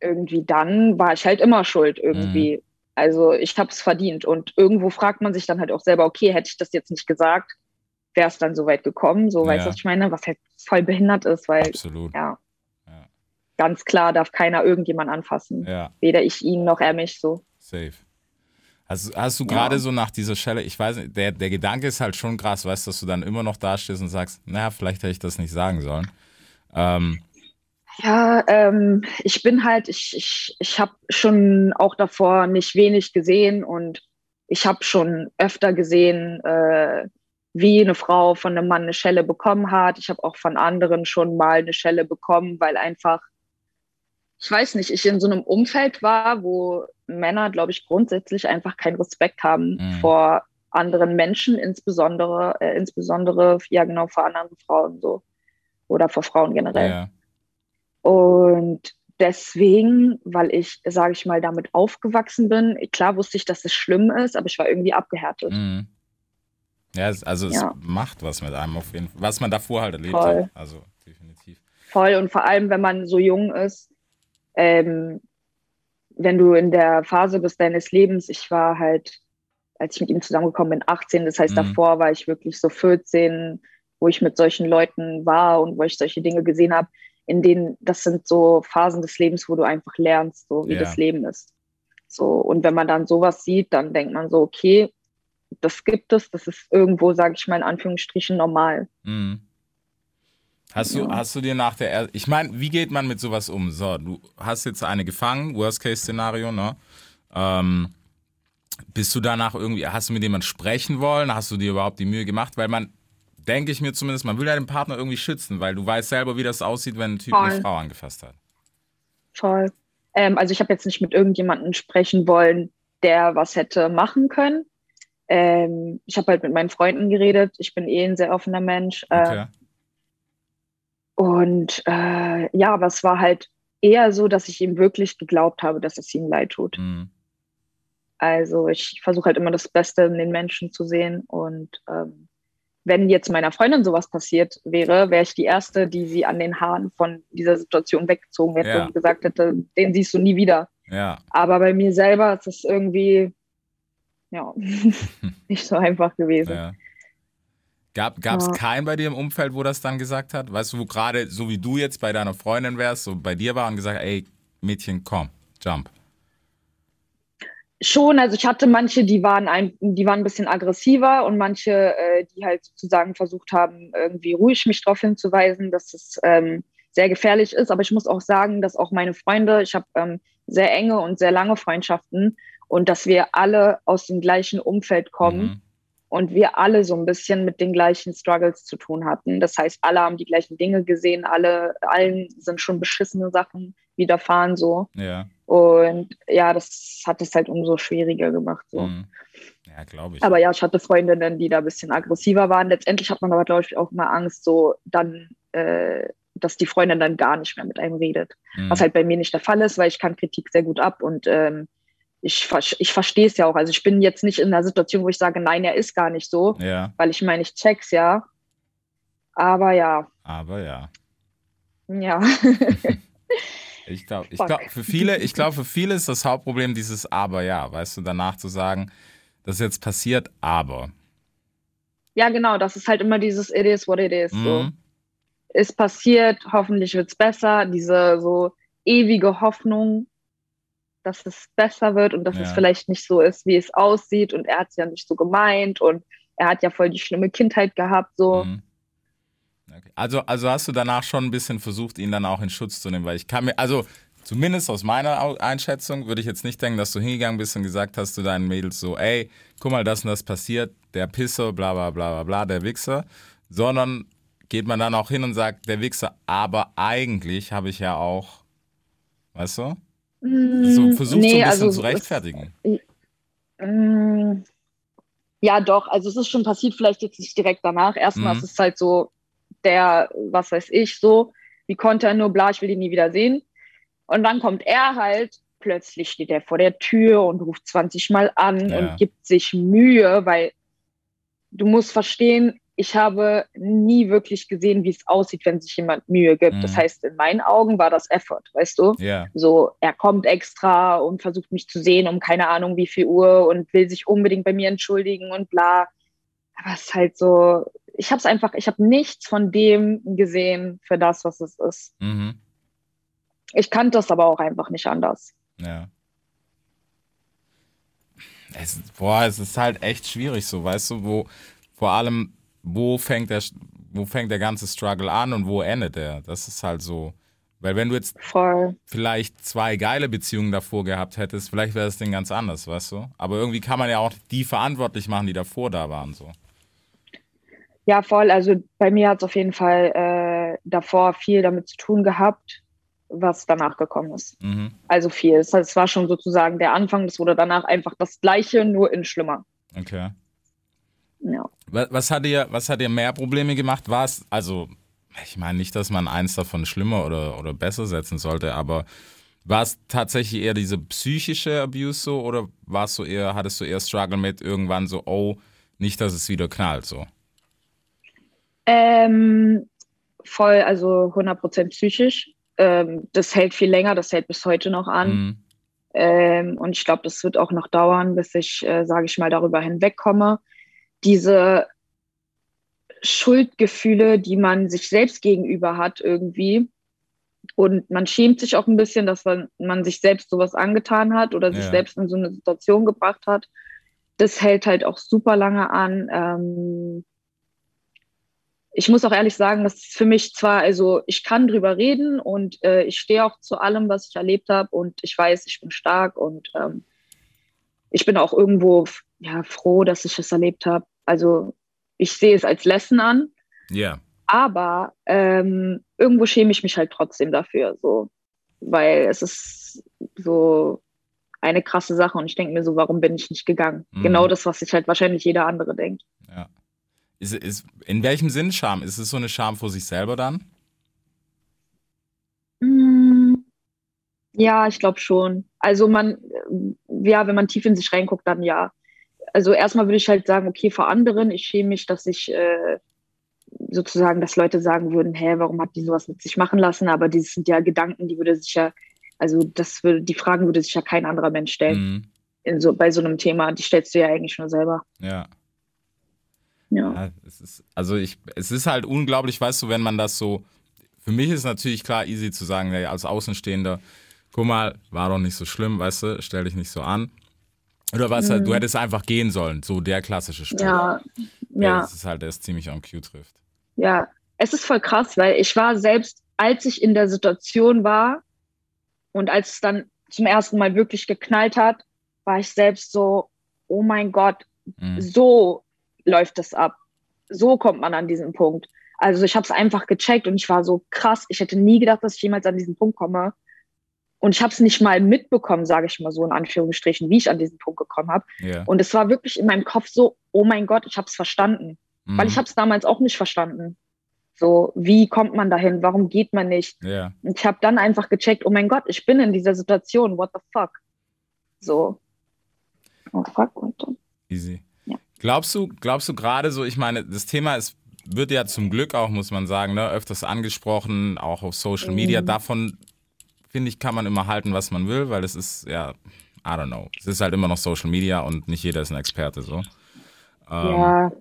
irgendwie dann war ich halt immer schuld irgendwie. Also ich habe es verdient und irgendwo fragt man sich dann halt auch selber, okay, hätte ich das jetzt nicht gesagt, wäre es dann so weit gekommen, so weißt Ja. du, was ich meine, was halt voll behindert ist, weil Absolut. ja, Ja. ganz klar darf keiner irgendjemand anfassen, Ja. weder ich ihn noch er mich so. Safe. Hast, hast du Ja. gerade so nach dieser Schelle, ich weiß nicht, der, der Gedanke ist halt schon krass, weißt du, dass du dann immer noch dastehst und sagst, naja, vielleicht hätte ich das nicht sagen sollen. Ähm, Ja, ähm, ich bin halt, ich, ich, ich habe schon auch davor nicht wenig gesehen und ich habe schon öfter gesehen, äh, wie eine Frau von einem Mann eine Schelle bekommen hat. Ich habe auch von anderen schon mal eine Schelle bekommen, weil einfach, ich weiß nicht, ich in so einem Umfeld war, wo Männer, glaube ich, grundsätzlich einfach keinen Respekt haben Mhm. vor anderen Menschen, insbesondere, äh, insbesondere, ja genau, vor anderen Frauen so. Oder vor Frauen generell. ja. Und deswegen, weil ich, sage ich mal, damit aufgewachsen bin, klar wusste ich, dass es schlimm ist, aber ich war irgendwie abgehärtet. Mhm. Ja, also es Ja. macht was mit einem auf jeden Fall. Was man davor halt erlebt Voll. hat. Also definitiv. Voll und vor allem, wenn man so jung ist, ähm, wenn du in der Phase bist deines Lebens, ich war halt, als ich mit ihm zusammengekommen bin, 18, das heißt, Mhm. davor war ich wirklich so 14, wo ich mit solchen Leuten war und wo ich solche Dinge gesehen habe, in denen, das sind so Phasen des Lebens, wo du einfach lernst, so wie Ja. das Leben ist. So, und wenn man dann sowas sieht, dann denkt man so, okay, das gibt es, das ist irgendwo, sage ich mal in Anführungsstrichen, normal. Mhm. Hast du, Ja. hast du dir nach der, er ich meine, wie geht man mit sowas um? So, du hast jetzt eine gefangen, Worst-Case-Szenario, ne? Ähm, bist du danach irgendwie, hast du mit jemandem sprechen wollen? Hast du dir überhaupt die Mühe gemacht? Weil man, denke ich mir zumindest, man will ja den Partner irgendwie schützen, weil du weißt selber, wie das aussieht, wenn ein Typ eine Voll. Frau angefasst hat. Voll. Ähm, also ich habe jetzt nicht mit irgendjemandem sprechen wollen, der was hätte machen können. Ähm, ich habe halt mit meinen Freunden geredet. Ich bin eh ein sehr offener Mensch. Äh, Okay. Und äh, ja, aber es war halt eher so, dass ich ihm wirklich geglaubt habe, dass es ihm leid tut. Mhm. Also ich versuche halt immer das Beste in den Menschen zu sehen. Und ähm, wenn jetzt meiner Freundin sowas passiert wäre, wäre ich die Erste, die sie an den Haaren von dieser Situation weggezogen hätte Ja. und gesagt hätte, den siehst du nie wieder. Ja. Aber bei mir selber ist es irgendwie ja, nicht so einfach gewesen. Ja. Gab es Ja. keinen bei dir im Umfeld, wo das dann gesagt hat? Weißt du, wo gerade, so wie du jetzt bei deiner Freundin wärst, so bei dir war und gesagt, ey, Mädchen, komm, jump. Schon, also ich hatte manche, die waren ein, die waren ein bisschen aggressiver und manche, äh, die halt sozusagen versucht haben, irgendwie ruhig mich darauf hinzuweisen, dass es ähm, sehr gefährlich ist. Aber ich muss auch sagen, dass auch meine Freunde, ich habe ähm, sehr enge und sehr lange Freundschaften und dass wir alle aus dem gleichen Umfeld kommen. Mhm. und wir alle so ein bisschen mit den gleichen Struggles zu tun hatten. Das heißt, alle haben die gleichen Dinge gesehen, alle, allen sind schon beschissene Sachen widerfahren so. Ja. Und ja, das hat es halt umso schwieriger gemacht. So. Mhm. Ja, glaube ich. Aber ja, ich hatte Freundinnen, die da ein bisschen aggressiver waren. Letztendlich hat man aber, glaube ich, auch immer Angst, so dann, äh, dass die Freundin dann gar nicht mehr mit einem redet. Mhm. Was halt bei mir nicht der Fall ist, weil ich kann Kritik sehr gut ab und ähm, ich, ich verstehe es ja auch. Also ich bin jetzt nicht in einer Situation, wo ich sage, nein, er ist gar nicht so, Ja, weil ich meine, ich check's ja. Aber ja, aber ja. ja. Ich glaube, ich glaub, für viele, ich glaube, für viele ist das Hauptproblem dieses Aber ja, weißt du, danach zu sagen, das ist jetzt passiert, aber. ja, genau, das ist halt immer dieses It is what it is. So. Mhm. Ist passiert, hoffentlich wird's besser. Diese so ewige Hoffnung, dass es besser wird und dass Ja. es vielleicht nicht so ist, wie es aussieht. Und er hat's ja nicht so gemeint und er hat ja voll die schlimme Kindheit gehabt. So. Mhm. Also, also hast du danach schon ein bisschen versucht, ihn dann auch in Schutz zu nehmen, weil ich kann mir, also zumindest aus meiner Einschätzung würde ich jetzt nicht denken, dass du hingegangen bist und gesagt hast zu deinen Mädels so, ey, guck mal, das und das passiert, der Pisser, bla bla bla bla bla, der Wichser, sondern geht man dann auch hin und sagt, der Wichser, aber eigentlich habe ich ja auch, weißt du? So Mm, versucht so ein nee, bisschen also zu es- rechtfertigen. Mm, Ja, doch. Also es ist schon passiert, vielleicht jetzt nicht direkt danach. Erstmal Mhm. ist es halt so, der, was weiß ich, so, wie konnte er nur, bla, ich will ihn nie wieder sehen. Und dann kommt er halt, plötzlich steht er vor der Tür und ruft 20 Mal an Ja. und gibt sich Mühe, weil du musst verstehen, ich habe nie wirklich gesehen, wie es aussieht, wenn sich jemand Mühe gibt. Mhm. Das heißt, in meinen Augen war das Effort, weißt du? Ja. So, er kommt extra und versucht mich zu sehen um keine Ahnung wie viel Uhr und will sich unbedingt bei mir entschuldigen und bla. Aber es ist halt so, ich habe es einfach, ich habe nichts von dem gesehen für das, was es ist. Mhm. Ich kannte es aber auch einfach nicht anders. Ja. Es, boah, es ist halt echt schwierig so, weißt du, wo vor allem, wo fängt der, wo fängt der ganze Struggle an und wo endet er? Das ist halt so. Weil wenn du jetzt Voll. vielleicht zwei geile Beziehungen davor gehabt hättest, vielleicht wäre das Ding ganz anders, weißt du? Aber irgendwie kann man ja auch die verantwortlich machen, die davor da waren, so. Ja, voll. Also bei mir hat es auf jeden Fall äh, davor viel damit zu tun gehabt, was danach gekommen ist. Mhm. Also viel. Heißt, es war schon sozusagen der Anfang, das wurde danach einfach das Gleiche, nur in schlimmer. Okay. Ja. Was, was hat dir, was hat dir mehr Probleme gemacht? War es, also, ich meine nicht, dass man eins davon schlimmer oder, oder besser setzen sollte, aber war es tatsächlich eher diese psychische Abuse so oder war es so eher, hattest du eher Struggle mit irgendwann so, oh, nicht, dass es wieder knallt, so? Ähm, voll, also 100% psychisch. Ähm, das hält viel länger, das hält bis heute noch an. Mhm. Ähm, und ich glaube, das wird auch noch dauern, bis ich, äh, sage ich mal, darüber hinwegkomme. Diese Schuldgefühle, die man sich selbst gegenüber hat irgendwie. Und man schämt sich auch ein bisschen, dass man, man sich selbst sowas angetan hat oder sich Ja. selbst in so eine Situation gebracht hat. Das hält halt auch super lange an. Ähm, ich muss auch ehrlich sagen, das ist für mich zwar, also ich kann drüber reden und äh, ich stehe auch zu allem, was ich erlebt habe und ich weiß, ich bin stark und ähm, ich bin auch irgendwo ja, froh, dass ich es erlebt habe. Also ich sehe es als Lesson an, Ja. aber ähm, irgendwo schäme ich mich halt trotzdem dafür, so, weil es ist so eine krasse Sache und ich denke mir so, warum bin ich nicht gegangen? Mhm. Genau das, was sich halt wahrscheinlich jeder andere denkt. Ist, ist, in welchem Sinn Scham? Ist es so eine Scham vor sich selber dann? Mm, Ja, ich glaube schon. Also man, äh, ja, wenn man tief in sich reinguckt, dann ja. Also erstmal würde ich halt sagen, okay, vor anderen, ich schäme mich, dass ich äh, sozusagen, dass Leute sagen würden, hä, warum hat die sowas mit sich machen lassen? Aber das sind ja Gedanken, die würde sich ja, also das würde, die Fragen würde sich ja kein anderer Mensch stellen Mhm. in so, bei so einem Thema. Die stellst du ja eigentlich nur selber. Ja. Ja. Ja, es ist, also ich, es ist halt unglaublich, weißt du, wenn man das so, für mich ist natürlich klar easy zu sagen, ja, als Außenstehender, guck mal, war doch nicht so schlimm, weißt du, stell dich nicht so an. Oder was halt, du hättest einfach gehen sollen, so der klassische Spruch. Mhm. Ja, ja. Das ist halt, der es ziemlich on cue trifft. Ja, es ist voll krass, weil ich war selbst, als ich in der Situation war und als es dann zum ersten Mal wirklich geknallt hat, war ich selbst so, oh mein Gott, Mhm. so läuft es ab. So kommt man an diesen Punkt. Also ich habe es einfach gecheckt und ich war so krass. Ich hätte nie gedacht, dass ich jemals an diesen Punkt komme. Und ich habe es nicht mal mitbekommen, sage ich mal so in Anführungsstrichen, wie ich an diesen Punkt gekommen habe. Ja. Und es war wirklich in meinem Kopf so, oh mein Gott, ich habe es verstanden. Mhm. Weil ich habe es damals auch nicht verstanden. So, wie kommt man dahin? Warum geht man nicht? Ja. Und ich habe dann einfach gecheckt, oh mein Gott, ich bin in dieser Situation, what the fuck? So. Oh fuck, und dann. Easy. Glaubst du, glaubst du gerade so, ich meine, das Thema ist, wird ja zum Glück auch, muss man sagen, ne, öfters angesprochen, auch auf Social Media. Mhm. Davon, finde ich, kann man immer halten, was man will, weil es ist, ja, I don't know. Es ist halt immer noch Social Media und nicht jeder ist ein Experte so. Ähm, ja,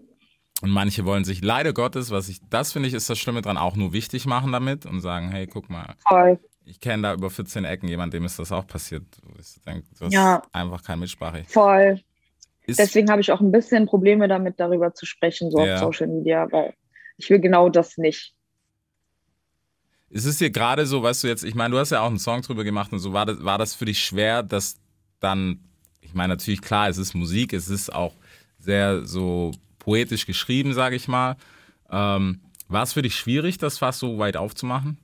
Und manche wollen sich leider Gottes, was ich, das finde ich, ist das Schlimme dran, auch nur wichtig machen damit und sagen, hey, guck mal, voll. ich kenne da über 14 Ecken jemand, dem ist das auch passiert. Ich denke, du hast Ja. einfach kein Mitsprache. Voll. Ist, Deswegen habe ich auch ein bisschen Probleme damit, darüber zu sprechen, so Ja. auf Social Media, weil ich will genau das nicht. Ist es dir gerade so, weißt du jetzt, ich meine, du hast ja auch einen Song drüber gemacht und so, war das, war das für dich schwer, dass dann, ich meine, natürlich klar, es ist Musik, es ist auch sehr so poetisch geschrieben, sage ich mal. Ähm, war es für dich schwierig, das fast so weit aufzumachen?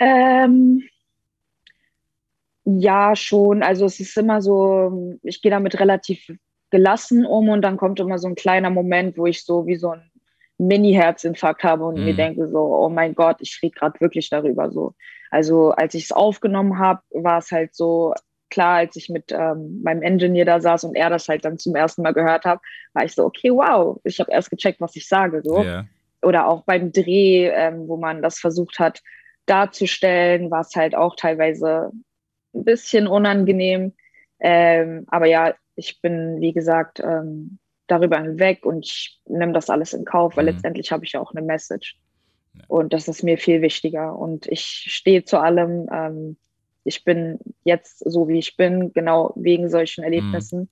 Ähm, ja, schon. Also es ist immer so, ich gehe damit relativ gelassen um und dann kommt immer so ein kleiner Moment, wo ich so wie so ein Mini-Herzinfarkt habe und Mhm. mir denke so, oh mein Gott, ich rede gerade wirklich darüber so. Also als ich es aufgenommen habe, war es halt so klar, als ich mit ähm, meinem Engineer da saß und er das halt dann zum ersten Mal gehört hat, war ich so, okay, wow, ich habe erst gecheckt, was ich sage so Ja. oder auch beim Dreh, ähm, wo man das versucht hat darzustellen, war es halt auch teilweise ein bisschen unangenehm. Ähm, aber ja, ich bin, wie gesagt, ähm, darüber hinweg und ich nehme das alles in Kauf, weil Mhm. letztendlich habe ich ja auch eine Message. Ja. Und das ist mir viel wichtiger. Und ich stehe zu allem. Ähm, ich bin jetzt so, wie ich bin, genau wegen solchen Erlebnissen.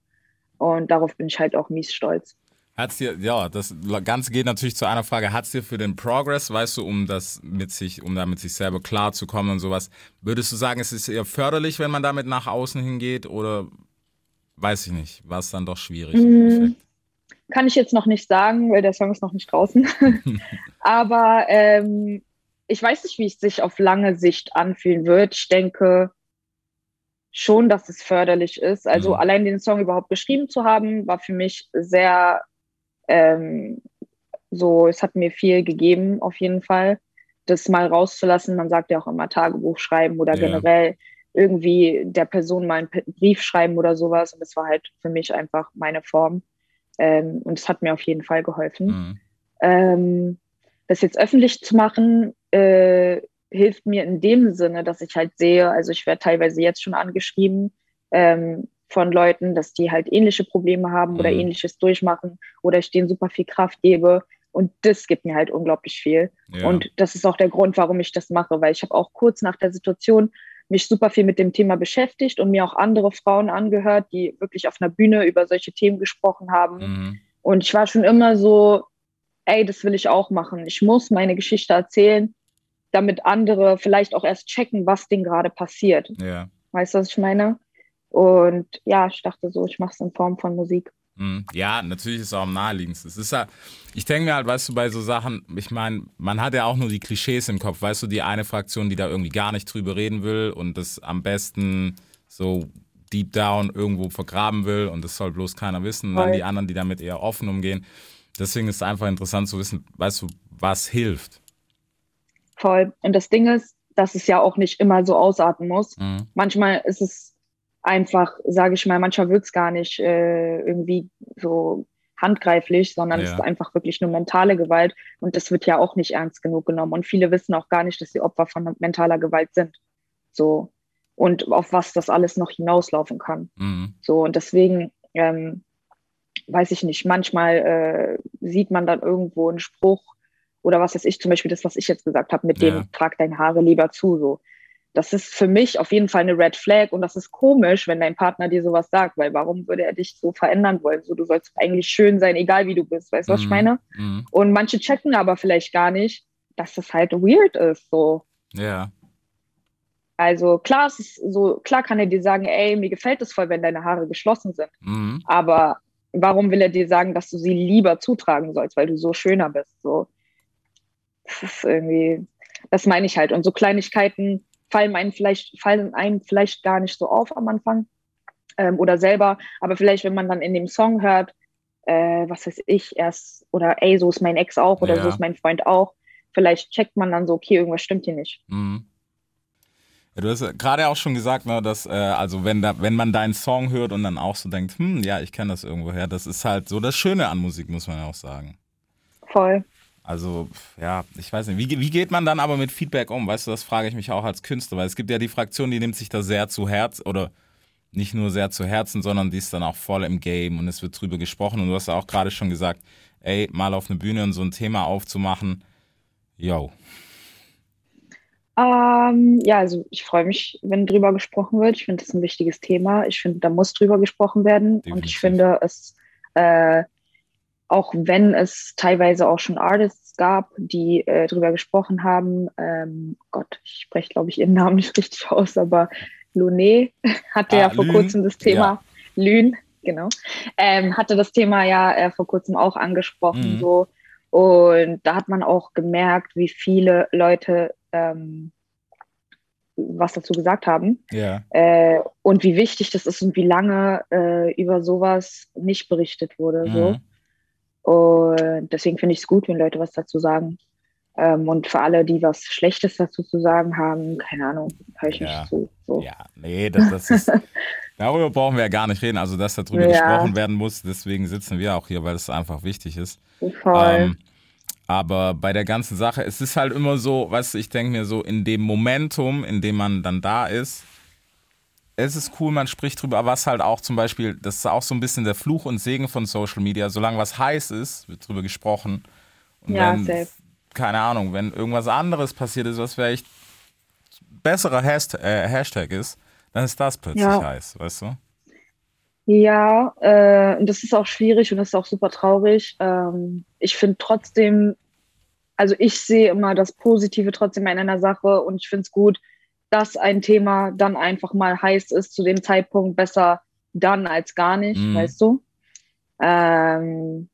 Und darauf bin ich halt auch mies stolz. Hat's dir, ja, das Ganze geht natürlich zu einer Frage, hat's dir für den Progress, weißt du, um das mit sich, um da mit sich selber klar zu kommen und sowas, würdest du sagen, es ist eher förderlich, wenn man damit nach außen hingeht oder weiß ich nicht, war es dann doch schwierig Mm? Kann ich jetzt noch nicht sagen, weil der Song ist noch nicht draußen. Aber ähm, ich weiß nicht, wie es sich auf lange Sicht anfühlen wird. Ich denke schon, dass es förderlich ist. Also Mhm. allein den Song überhaupt geschrieben zu haben, war für mich sehr ähm, so, es hat mir viel gegeben, auf jeden Fall. Das mal rauszulassen, man sagt ja auch immer Tagebuch schreiben oder Ja. generell irgendwie der Person mal einen Brief schreiben oder sowas. Und das war halt für mich einfach meine Form. Ähm, und es hat mir auf jeden Fall geholfen. Mhm. Ähm, das jetzt öffentlich zu machen, äh, hilft mir in dem Sinne, dass ich halt sehe, also ich werde teilweise jetzt schon angeschrieben ähm, von Leuten, dass die halt ähnliche Probleme haben oder Mhm. ähnliches durchmachen oder ich denen super viel Kraft gebe. Und das gibt mir halt unglaublich viel. Ja. Und das ist auch der Grund, warum ich das mache, weil ich habe auch kurz nach der Situation mich super viel mit dem Thema beschäftigt und mir auch andere Frauen angehört, die wirklich auf einer Bühne über solche Themen gesprochen haben. mhm. Und ich war schon immer so, ey, das will ich auch machen. Ich muss meine Geschichte erzählen, damit andere vielleicht auch erst checken, was denen gerade passiert. ja. Weißt du, was ich meine? Und ja, ich dachte so, ich mache es in Form von Musik. Mhm. Ja, natürlich ist es auch am naheliegendsten. Es ist ja, ich denke mir halt, weißt du, bei so Sachen, ich meine, man hat ja auch nur die Klischees im Kopf, weißt du, die eine Fraktion, die da irgendwie gar nicht drüber reden will und das am besten so deep down irgendwo vergraben will und das soll bloß keiner wissen. Und dann die anderen, die damit eher offen umgehen. Deswegen ist es einfach interessant zu wissen, weißt du, was hilft. Voll. Und das Ding ist, dass es ja auch nicht immer so ausarten muss. Mhm. Manchmal ist es einfach, sage ich mal, manchmal wird es gar nicht äh, irgendwie so handgreiflich, sondern es Ja. ist einfach wirklich nur mentale Gewalt. Und das wird ja auch nicht ernst genug genommen. Und viele wissen auch gar nicht, dass sie Opfer von mentaler Gewalt sind. So. Und auf was das alles noch hinauslaufen kann. Mhm. So, und deswegen, ähm, weiß ich nicht, manchmal äh, sieht man dann irgendwo einen Spruch oder was weiß ich, zum Beispiel das, was ich jetzt gesagt habe, mit Ja. dem trag deine Haare lieber zu. So. Das ist für mich auf jeden Fall eine Red Flag und das ist komisch, wenn dein Partner dir sowas sagt, weil warum würde er dich so verändern wollen? So, du sollst eigentlich schön sein, egal wie du bist, weißt du, was ich Mhm. meine? Mhm. Und manche checken aber vielleicht gar nicht, dass das halt weird ist. So. Ja. Also klar, es ist so, klar kann er dir sagen, ey, mir gefällt es voll, wenn deine Haare geschlossen sind. Mhm. Aber warum will er dir sagen, dass du sie lieber zutragen sollst, weil du so schöner bist? So, das ist irgendwie, das meine ich halt. Und so Kleinigkeiten fallen einem vielleicht, fallen einem vielleicht gar nicht so auf am Anfang ähm, oder selber. Aber vielleicht, wenn man dann in dem Song hört, äh, was weiß ich, erst, oder ey, so ist mein Ex auch oder Ja. so ist mein Freund auch, vielleicht checkt man dann so, okay, irgendwas stimmt hier nicht. Mhm. Ja, du hast gerade auch schon gesagt, ne, dass, äh, also wenn, da, wenn man deinen Song hört und dann auch so denkt, hm, ja, ich kenne das irgendwoher, das ist halt so das Schöne an Musik, muss man ja auch sagen. Voll. Also, ja, ich weiß nicht. Wie, wie geht man dann aber mit Feedback um? Weißt du, das frage ich mich auch als Künstler, weil es gibt ja die Fraktion, die nimmt sich da sehr zu Herz oder nicht nur sehr zu Herzen, sondern die ist dann auch voll im Game und es wird drüber gesprochen. Und du hast ja auch gerade schon gesagt, ey, mal auf eine Bühne und so ein Thema aufzumachen, yo. Ähm, ja, also ich freue mich, wenn drüber gesprochen wird. Ich finde das ein wichtiges Thema. Ich finde, da muss drüber gesprochen werden. Und Definitiv. ich finde es, äh, auch wenn es teilweise auch schon Artists gab, die äh, drüber gesprochen haben, ähm, Gott, ich spreche, glaube ich, ihren Namen nicht richtig aus, aber Luné hatte Ah, ja vor Lün, kurzem das Thema, Lün, genau, ähm, hatte das Thema ja äh, vor kurzem auch angesprochen, Mhm. so. Und da hat man auch gemerkt, wie viele Leute ähm, was dazu gesagt haben. Ja. Äh, und wie wichtig das ist und wie lange äh, über sowas nicht berichtet wurde. So. Und deswegen finde ich es gut, wenn Leute was dazu sagen. Ähm, und für alle, die was Schlechtes dazu zu sagen haben, keine Ahnung, höre ich Ja. nicht zu. So. Ja, nee, das, das ist. Darüber brauchen wir ja gar nicht reden. Also, dass darüber Ja. gesprochen werden muss, deswegen sitzen wir auch hier, weil es einfach wichtig ist. Voll. Ähm, aber bei der ganzen Sache, es ist halt immer so, du, ich denke mir so, in dem Momentum, in dem man dann da ist, es ist cool, man spricht drüber, aber was halt auch zum Beispiel, das ist auch so ein bisschen der Fluch und Segen von Social Media. Solange was heiß ist, wird drüber gesprochen. Und Ja, wenn, safe. keine Ahnung, wenn irgendwas anderes passiert ist, was vielleicht besserer Hashtag, äh, Hashtag ist, dann ist das plötzlich Ja. heiß, weißt du? Ja, äh, und das ist auch schwierig und das ist auch super traurig. Ähm, ich finde trotzdem, also ich sehe immer das Positive trotzdem in einer Sache und ich finde es gut, dass ein Thema dann einfach mal heiß ist zu dem Zeitpunkt, besser dann als gar nicht, Mhm. weißt du? Ähm,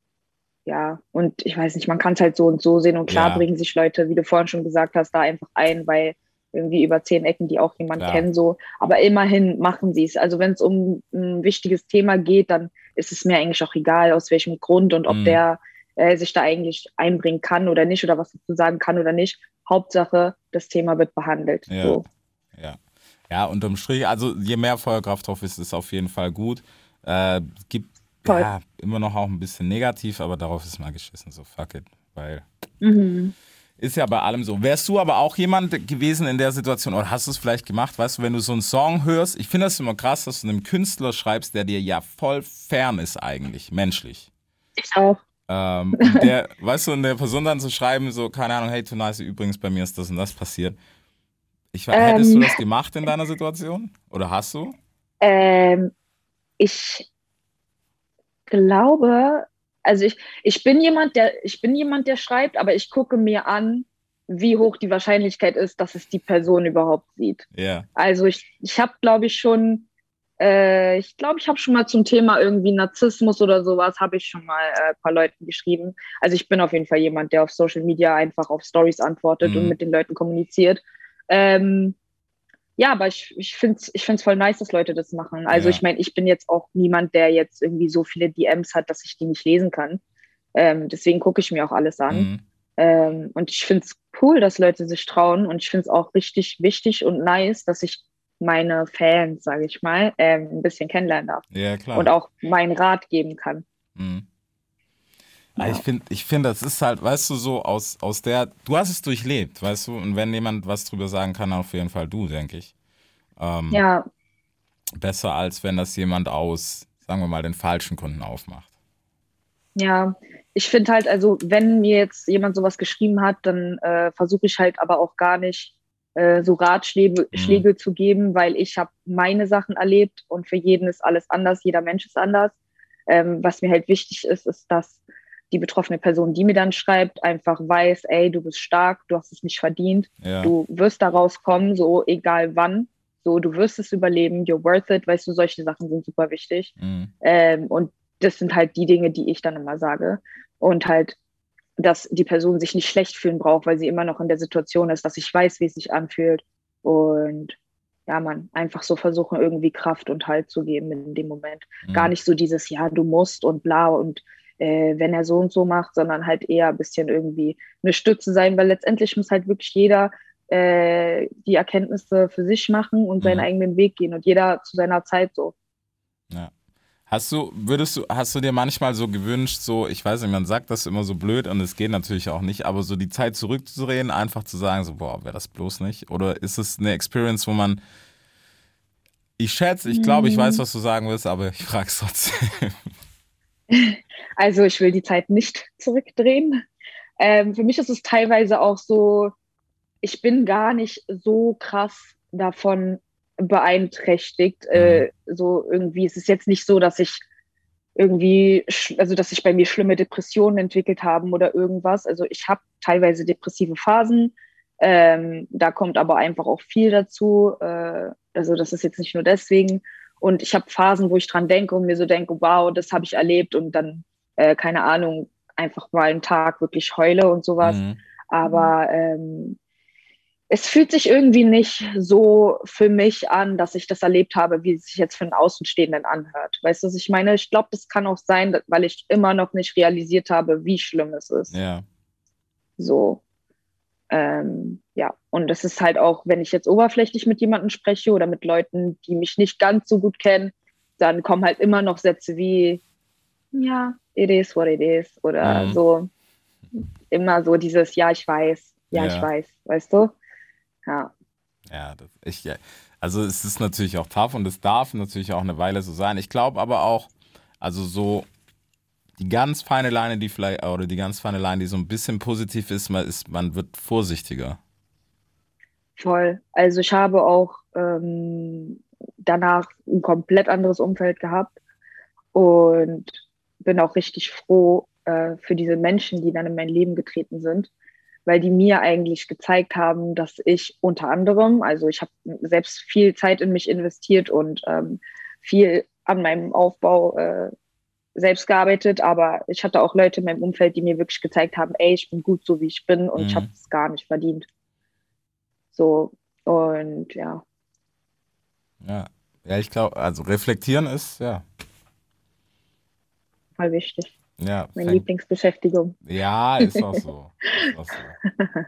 ja, und ich weiß nicht, man kann es halt so und so sehen und klar Ja. bringen sich Leute, wie du vorhin schon gesagt hast, da einfach ein, weil irgendwie über zehn Ecken, die auch jemand Klar. kennt, so. Aber immerhin machen sie es. Also wenn es um ein wichtiges Thema geht, dann ist es mir eigentlich auch egal, aus welchem Grund und ob Mhm. der äh, sich da eigentlich einbringen kann oder nicht oder was dazu sagen kann oder nicht. Hauptsache, das Thema wird behandelt. Ja. So. Ja. Ja, unterm Strich, also je mehr Feuerkraft drauf ist, ist auf jeden Fall gut. Äh, gibt Voll. ja immer noch auch ein bisschen negativ, aber darauf ist mal geschissen, so fuck it. Weil Mhm. ist ja bei allem so. Wärst du aber auch jemand gewesen in der Situation, oder hast du es vielleicht gemacht, weißt du, wenn du so einen Song hörst, ich finde das immer krass, dass du einem Künstler schreibst, der dir ja voll fern ist eigentlich, menschlich. Ich auch. Ähm, und der, weißt du, und der Person dann zu schreiben, so, keine Ahnung, hey Tonice, übrigens, bei mir ist das und das passiert. Ich, hättest du Ähm. das gemacht in deiner Situation? Oder hast du? Ähm, ich glaube, also ich, ich bin jemand, der, ich bin jemand, der schreibt, aber ich gucke mir an, wie hoch die Wahrscheinlichkeit ist, dass es die Person überhaupt sieht. Ja. Also ich, ich habe, glaube ich, schon, äh, ich glaube, ich habe schon mal zum Thema irgendwie Narzissmus oder sowas, habe ich schon mal äh, ein paar Leuten geschrieben. Also ich bin auf jeden Fall jemand, der auf Social Media einfach auf Stories antwortet Mhm. und mit den Leuten kommuniziert. Ähm, ja, aber ich, ich finde es ich find's voll nice, dass Leute das machen. Also Ja. ich meine, ich bin jetzt auch niemand, der jetzt irgendwie so viele DMs hat, dass ich die nicht lesen kann. Ähm, deswegen gucke ich mir auch alles an. Mhm. Ähm, und ich finde es cool, dass Leute sich trauen. Und ich finde es auch richtig wichtig und nice, dass ich meine Fans, sage ich mal, ähm, ein bisschen kennenlernen darf. Ja, klar. Und auch meinen Rat geben kann. Mhm. Ah, Ja. Ich finde, ich find, das ist halt, weißt du, so aus, aus der, du hast es durchlebt, weißt du, und wenn jemand was drüber sagen kann, auf jeden Fall du, denke ich. Ähm, Ja, Besser als wenn das jemand aus, sagen wir mal, den falschen Kunden aufmacht. ja. Ich finde halt, also wenn mir jetzt jemand sowas geschrieben hat, dann äh, versuche ich halt aber auch gar nicht äh, so Ratschläge Mhm. Zu geben, weil ich habe meine Sachen erlebt und für jeden ist alles anders, jeder Mensch ist anders. Ähm, was mir halt wichtig ist, ist, dass die betroffene Person, die mir dann schreibt, einfach weiß, ey, du bist stark, du hast es nicht verdient, Ja. du wirst da rauskommen, so egal wann, so du wirst es überleben, you're worth it, weißt du, solche Sachen sind super wichtig. Mhm. Ähm, und das sind halt die Dinge, die ich dann immer sage. Und halt, dass die Person sich nicht schlecht fühlen braucht, weil sie immer noch in der Situation ist, dass ich weiß, wie es sich anfühlt. Und ja, man, einfach so versuchen, irgendwie Kraft und Halt zu geben in dem Moment. Mhm. Gar nicht so dieses, ja, du musst und bla und äh, wenn er so und so macht, sondern halt eher ein bisschen irgendwie eine Stütze sein, weil letztendlich muss halt wirklich jeder äh, die Erkenntnisse für sich machen und seinen Mhm. eigenen Weg gehen und jeder zu seiner Zeit so. Hast du, würdest du, hast du dir manchmal so gewünscht, so, ich weiß nicht, man sagt das immer so blöd und es geht natürlich auch nicht, aber so die Zeit zurückzudrehen, einfach zu sagen, so, boah, wäre das bloß nicht? Oder ist es eine Experience, wo man, ich schätze, ich glaube, ich weiß, was du sagen willst, aber ich frage es trotzdem. Also ich will die Zeit nicht zurückdrehen. Ähm, für mich ist es teilweise auch so, ich bin gar nicht so krass davon beeinträchtigt. Äh, so irgendwie, es ist jetzt nicht so, dass ich irgendwie, also dass sich bei mir schlimme Depressionen entwickelt haben oder irgendwas. Also ich habe teilweise depressive Phasen. Ähm, da kommt aber einfach auch viel dazu. Äh, also das ist jetzt nicht nur deswegen. Und ich habe Phasen, wo ich dran denke und mir so denke, wow, das habe ich erlebt und dann, äh, keine Ahnung, einfach mal einen Tag wirklich heule und sowas. Mhm. Aber ähm, es fühlt sich irgendwie nicht so für mich an, dass ich das erlebt habe, wie es sich jetzt für einen Außenstehenden anhört. Weißt du, was ich meine? Ich glaube, das kann auch sein, weil ich immer noch nicht realisiert habe, wie schlimm es ist. Ja. So. Ähm, ja, und es ist halt auch, wenn ich jetzt oberflächlich mit jemandem spreche oder mit Leuten, die mich nicht ganz so gut kennen, dann kommen halt immer noch Sätze wie, ja, it is what it is. Oder Mhm. so, immer so dieses, ja, ich weiß, ja, Ja. ich weiß, weißt du? Ja. Ja, das, ich, ja, also es ist natürlich auch tough und es darf natürlich auch eine Weile so sein. Ich glaube aber auch, also so die ganz feine Leine, die vielleicht, oder die ganz feine Leine, die so ein bisschen positiv ist, man, ist, man wird vorsichtiger. Voll. Also ich habe auch ähm, danach ein komplett anderes Umfeld gehabt und bin auch richtig froh äh, für diese Menschen, die dann in mein Leben getreten sind, weil die mir eigentlich gezeigt haben, dass ich unter anderem, also ich habe selbst viel Zeit in mich investiert und ähm, viel an meinem Aufbau äh, selbst gearbeitet, aber ich hatte auch Leute in meinem Umfeld, die mir wirklich gezeigt haben, ey, ich bin gut so, wie ich bin und ich Mhm. habe es gar nicht verdient. So, und ja, Ja, ja ich glaube, also reflektieren ist, ja, voll wichtig. ja, Meine fängt- Lieblingsbeschäftigung. Ja, ist auch so. Ist auch so.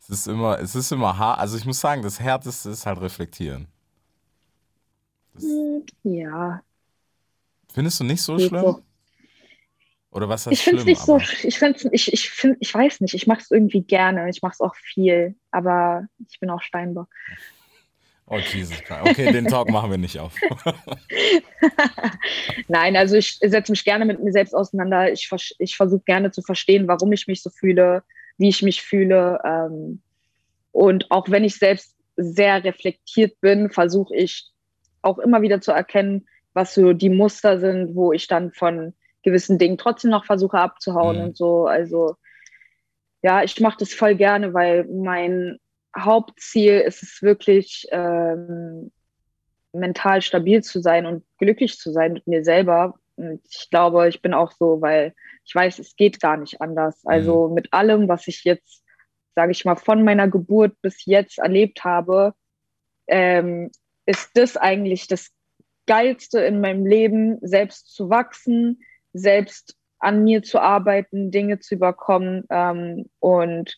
es ist immer, es ist immer hart. Also ich muss sagen, das Härteste ist halt reflektieren. Das, Ja, findest du nicht so schlimm? so. Oder was heißt Ich finde es schlimm? nicht so, aber- ich finde ich, ich finde, ich weiß nicht, ich mache es irgendwie gerne, ich mache es auch viel, aber ich bin auch Steinbock. Oh Jesus Christ. Okay, den Talk machen wir nicht auf. Nein, also ich setze mich gerne mit mir selbst auseinander. Ich, ich versuche gerne zu verstehen, warum ich mich so fühle, wie ich mich fühle. Ähm, und auch wenn ich selbst sehr reflektiert bin, versuche ich auch immer wieder zu erkennen, was so die Muster sind, wo ich dann von gewissen Dingen trotzdem noch versuche abzuhauen Mhm. und so. Also ja, ich mache das voll gerne, weil mein Hauptziel ist es wirklich, ähm, mental stabil zu sein und glücklich zu sein mit mir selber. Und ich glaube, ich bin auch so, weil ich weiß, es geht gar nicht anders. Also mit allem, was ich jetzt, sage ich mal, von meiner Geburt bis jetzt erlebt habe, ähm, ist das eigentlich das Geilste in meinem Leben, selbst zu wachsen, selbst an mir zu arbeiten, Dinge zu überkommen ähm, und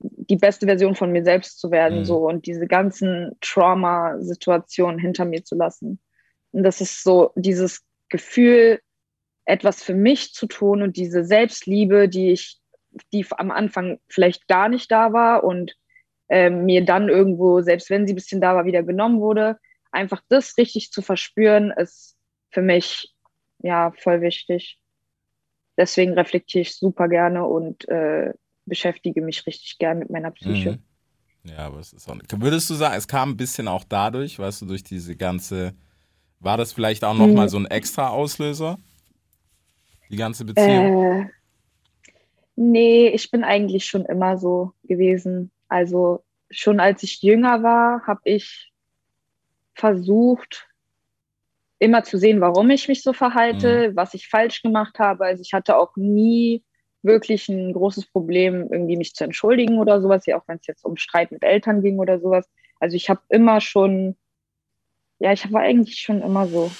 die beste Version von mir selbst zu werden, Mhm. so und diese ganzen Trauma-Situationen hinter mir zu lassen. Und das ist so dieses Gefühl, etwas für mich zu tun und diese Selbstliebe, die ich, die am Anfang vielleicht gar nicht da war und ähm, mir dann irgendwo, selbst wenn sie ein bisschen da war, wieder genommen wurde, einfach das richtig zu verspüren, ist für mich ja voll wichtig. Deswegen reflektiere ich super gerne und äh, beschäftige mich richtig gern mit meiner Psyche. Mhm. Ja, aber es ist auch. Würdest du sagen, es kam ein bisschen auch dadurch, weißt du, durch diese ganze. War das vielleicht auch nochmal Mhm. so ein extra Auslöser? Die ganze Beziehung? Äh, nee, ich bin eigentlich schon immer so gewesen. Also schon als ich jünger war, habe ich versucht, immer zu sehen, warum ich mich so verhalte, was ich falsch gemacht habe. Also ich hatte auch nie wirklich ein großes Problem, irgendwie mich zu entschuldigen oder sowas, ja auch wenn es jetzt um Streit mit Eltern ging oder sowas. Also ich habe immer schon, ja, ich war eigentlich schon immer so.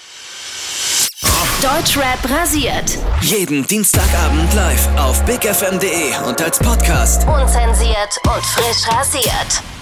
Deutschrap rasiert. Jeden Dienstagabend live auf bigfm.de und als Podcast. Unzensiert und frisch rasiert.